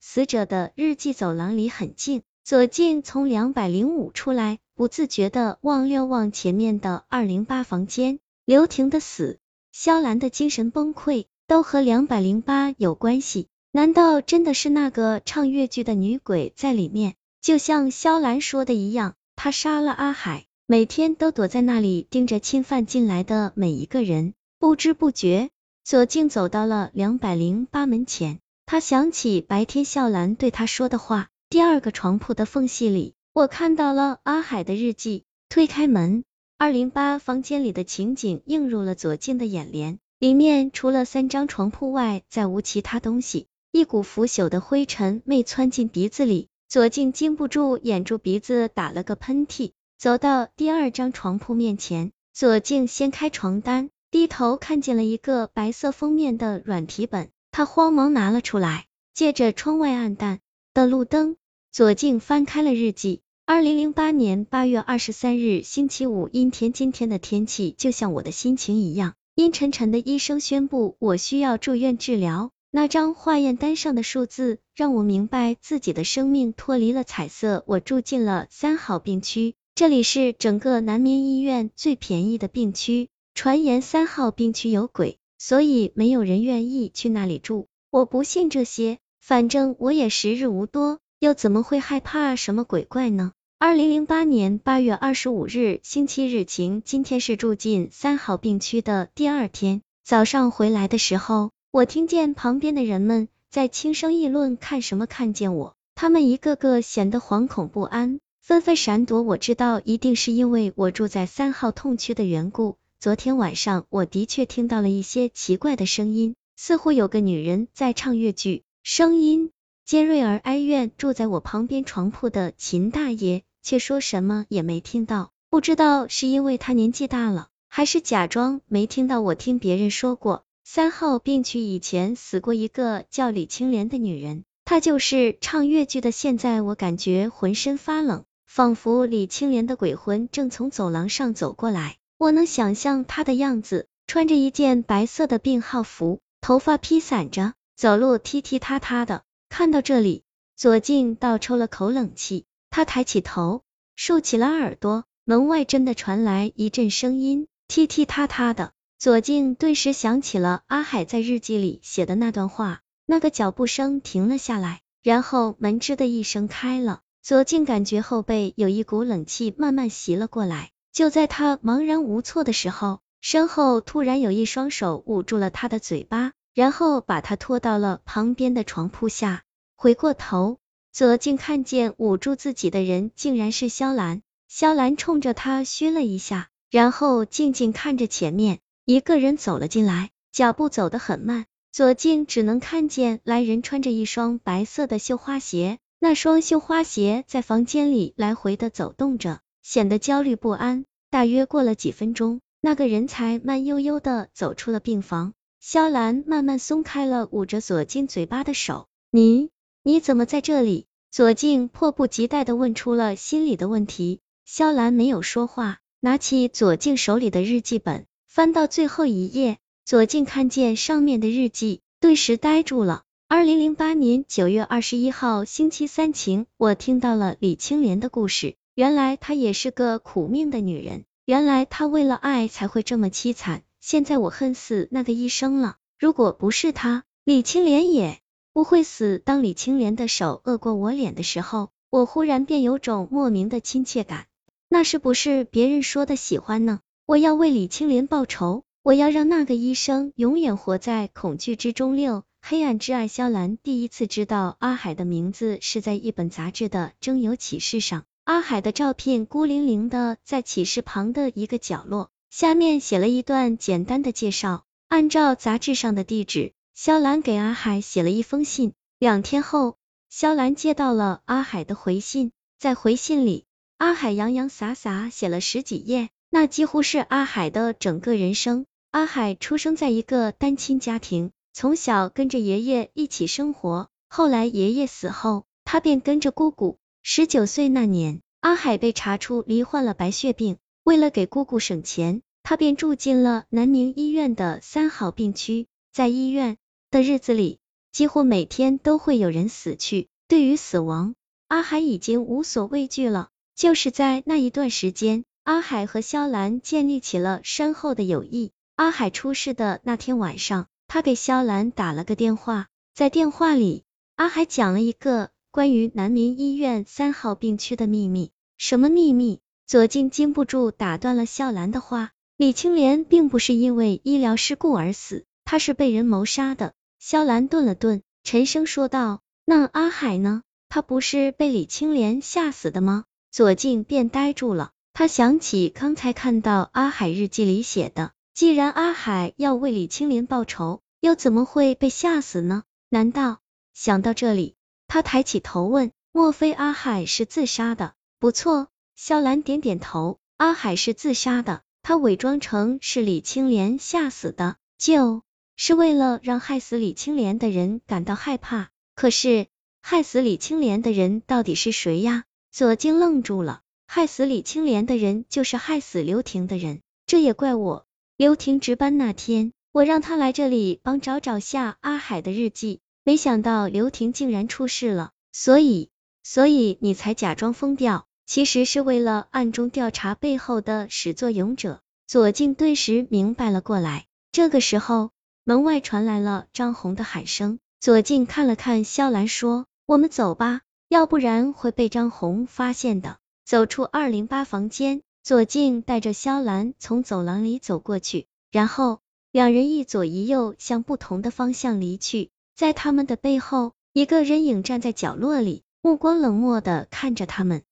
死者的日记走廊离很近，左静从两百零五出来，不自觉的望了望前面的二零八房间。刘婷的死，肖兰的精神崩溃，都和两百零八有关系。难道真的是那个唱越剧的女鬼在里面？就像肖兰说的一样，她杀了阿海，每天都躲在那里盯着侵犯进来的每一个人。不知不觉，左静走到了两百零八门前。他想起白天笑兰对他说的话，第二个床铺的缝隙里，我看到了阿海的日记。推开门，二零八房间里的情景映入了左静的眼帘。里面除了三张床铺外，再无其他东西。一股腐朽的灰尘没窜进鼻子里，左静禁不住掩住鼻子打了个喷嚏。走到第二张床铺面前，左静掀开床单，低头看见了一个白色封面的软皮本。他慌忙拿了出来，借着窗外暗淡的路灯，左镜翻开了日记。二零零八年八月二十三日星期五，阴天。今天的天气就像我的心情一样阴沉沉的。医生宣布我需要住院治疗。那张化验单上的数字让我明白自己的生命脱离了彩色。我住进了三号病区，这里是整个南明医院最便宜的病区。传言三号病区有鬼。所以没有人愿意去那里住，我不信这些，反正我也时日无多，又怎么会害怕什么鬼怪呢？二零零八年八月二十五日星期日晴，今天是住进三号病区的第二天。早上回来的时候，我听见旁边的人们在轻声议论，看什么看见我，他们一个个显得惶恐不安，纷纷闪躲。我知道一定是因为我住在三号痛区的缘故。昨天晚上，我的确听到了一些奇怪的声音，似乎有个女人在唱越剧，声音尖锐而哀怨。住在我旁边床铺的秦大爷却说什么也没听到，不知道是因为他年纪大了，还是假装没听到。我听别人说过，三号病区以前死过一个叫李青莲的女人，她就是唱越剧的。现在我感觉浑身发冷，仿佛李青莲的鬼魂正从走廊上走过来。我能想象他的样子，穿着一件白色的病号服，头发披散着，走路踢踢踏踏的。看到这里，左静倒抽了口冷气，他抬起头，竖起了耳朵，门外真的传来一阵声音，踢踢踏踏的。左静顿时想起了阿海在日记里写的那段话。那个脚步声停了下来，然后门吱的一声开了。左静感觉后背有一股冷气慢慢袭了过来。就在他茫然无措的时候，身后突然有一双手捂住了他的嘴巴，然后把他拖到了旁边的床铺下。回过头，左静看见捂住自己的人竟然是萧兰。萧兰冲着他嘘了一下，然后静静看着前面，一个人走了进来，脚步走得很慢。左静只能看见来人穿着一双白色的绣花鞋，那双绣花鞋在房间里来回的走动着。显得焦虑不安。大约过了几分钟，那个人才慢悠悠的走出了病房。萧兰慢慢松开了捂着左静嘴巴的手。你你怎么在这里？左静迫不及待的问出了心里的问题。萧兰没有说话，拿起左静手里的日记本，翻到最后一页。左静看见上面的日记，顿时呆住了。二零零八年九月二十一号星期三晴，我听到了李青莲的故事。原来她也是个苦命的女人，原来她为了爱才会这么凄惨。现在我恨死那个医生了，如果不是他，李青莲也不会死。当李青莲的手扼过我脸的时候，我忽然便有种莫名的亲切感，那是不是别人说的喜欢呢？我要为李青莲报仇，我要让那个医生永远活在恐惧之中。六黑暗之爱，萧兰第一次知道阿海的名字是在一本杂志的征友启事上。阿海的照片孤零零的在启事旁的一个角落，下面写了一段简单的介绍。按照杂志上的地址，肖兰给阿海写了一封信。两天后，肖兰接到了阿海的回信，在回信里，阿海洋洋洒洒写了十几页，那几乎是阿海的整个人生。阿海出生在一个单亲家庭，从小跟着爷爷一起生活，后来爷爷死后，他便跟着姑姑。十九岁那年，阿海被查出罹患了白血病。为了给姑姑省钱，他便住进了南宁医院的三号病区。在医院的日子里，几乎每天都会有人死去。对于死亡，阿海已经无所畏惧了。就是在那一段时间，阿海和肖兰建立起了深厚的友谊。阿海出事的那天晚上，他给肖兰打了个电话，在电话里，阿海讲了一个关于南民医院三号病区的秘密。什么秘密？左静禁不住打断了肖兰的话。李青莲并不是因为医疗事故而死，他是被人谋杀的。肖兰顿了顿，沉声说道：“那阿海呢？他不是被李青莲吓死的吗？”左静便呆住了，他想起刚才看到阿海日记里写的，既然阿海要为李青莲报仇，又怎么会被吓死呢？难道？想到这里，他抬起头问：“莫非阿海是自杀的？”不错，肖兰点点头，阿海是自杀的。他伪装成是李青莲吓死的，就是为了让害死李青莲的人感到害怕。可是害死李青莲的人到底是谁呀？左静愣住了。害死李青莲的人就是害死刘婷的人。这也怪我。刘婷值班那天，我让他来这里帮找找下阿海的日记，没想到刘婷竟然出事了。所以，所以你才假装疯掉。其实是为了暗中调查背后的始作俑者。左静顿时明白了过来。这个时候，门外传来了张红的喊声。左静看了看肖兰，说：“我们走吧，要不然会被张红发现的。”走出二零八房间，左静带着肖兰从走廊里走过去，然后两人一左一右向不同的方向离去。在他们的背后，一个人影站在角落里，目光冷漠的看着他们。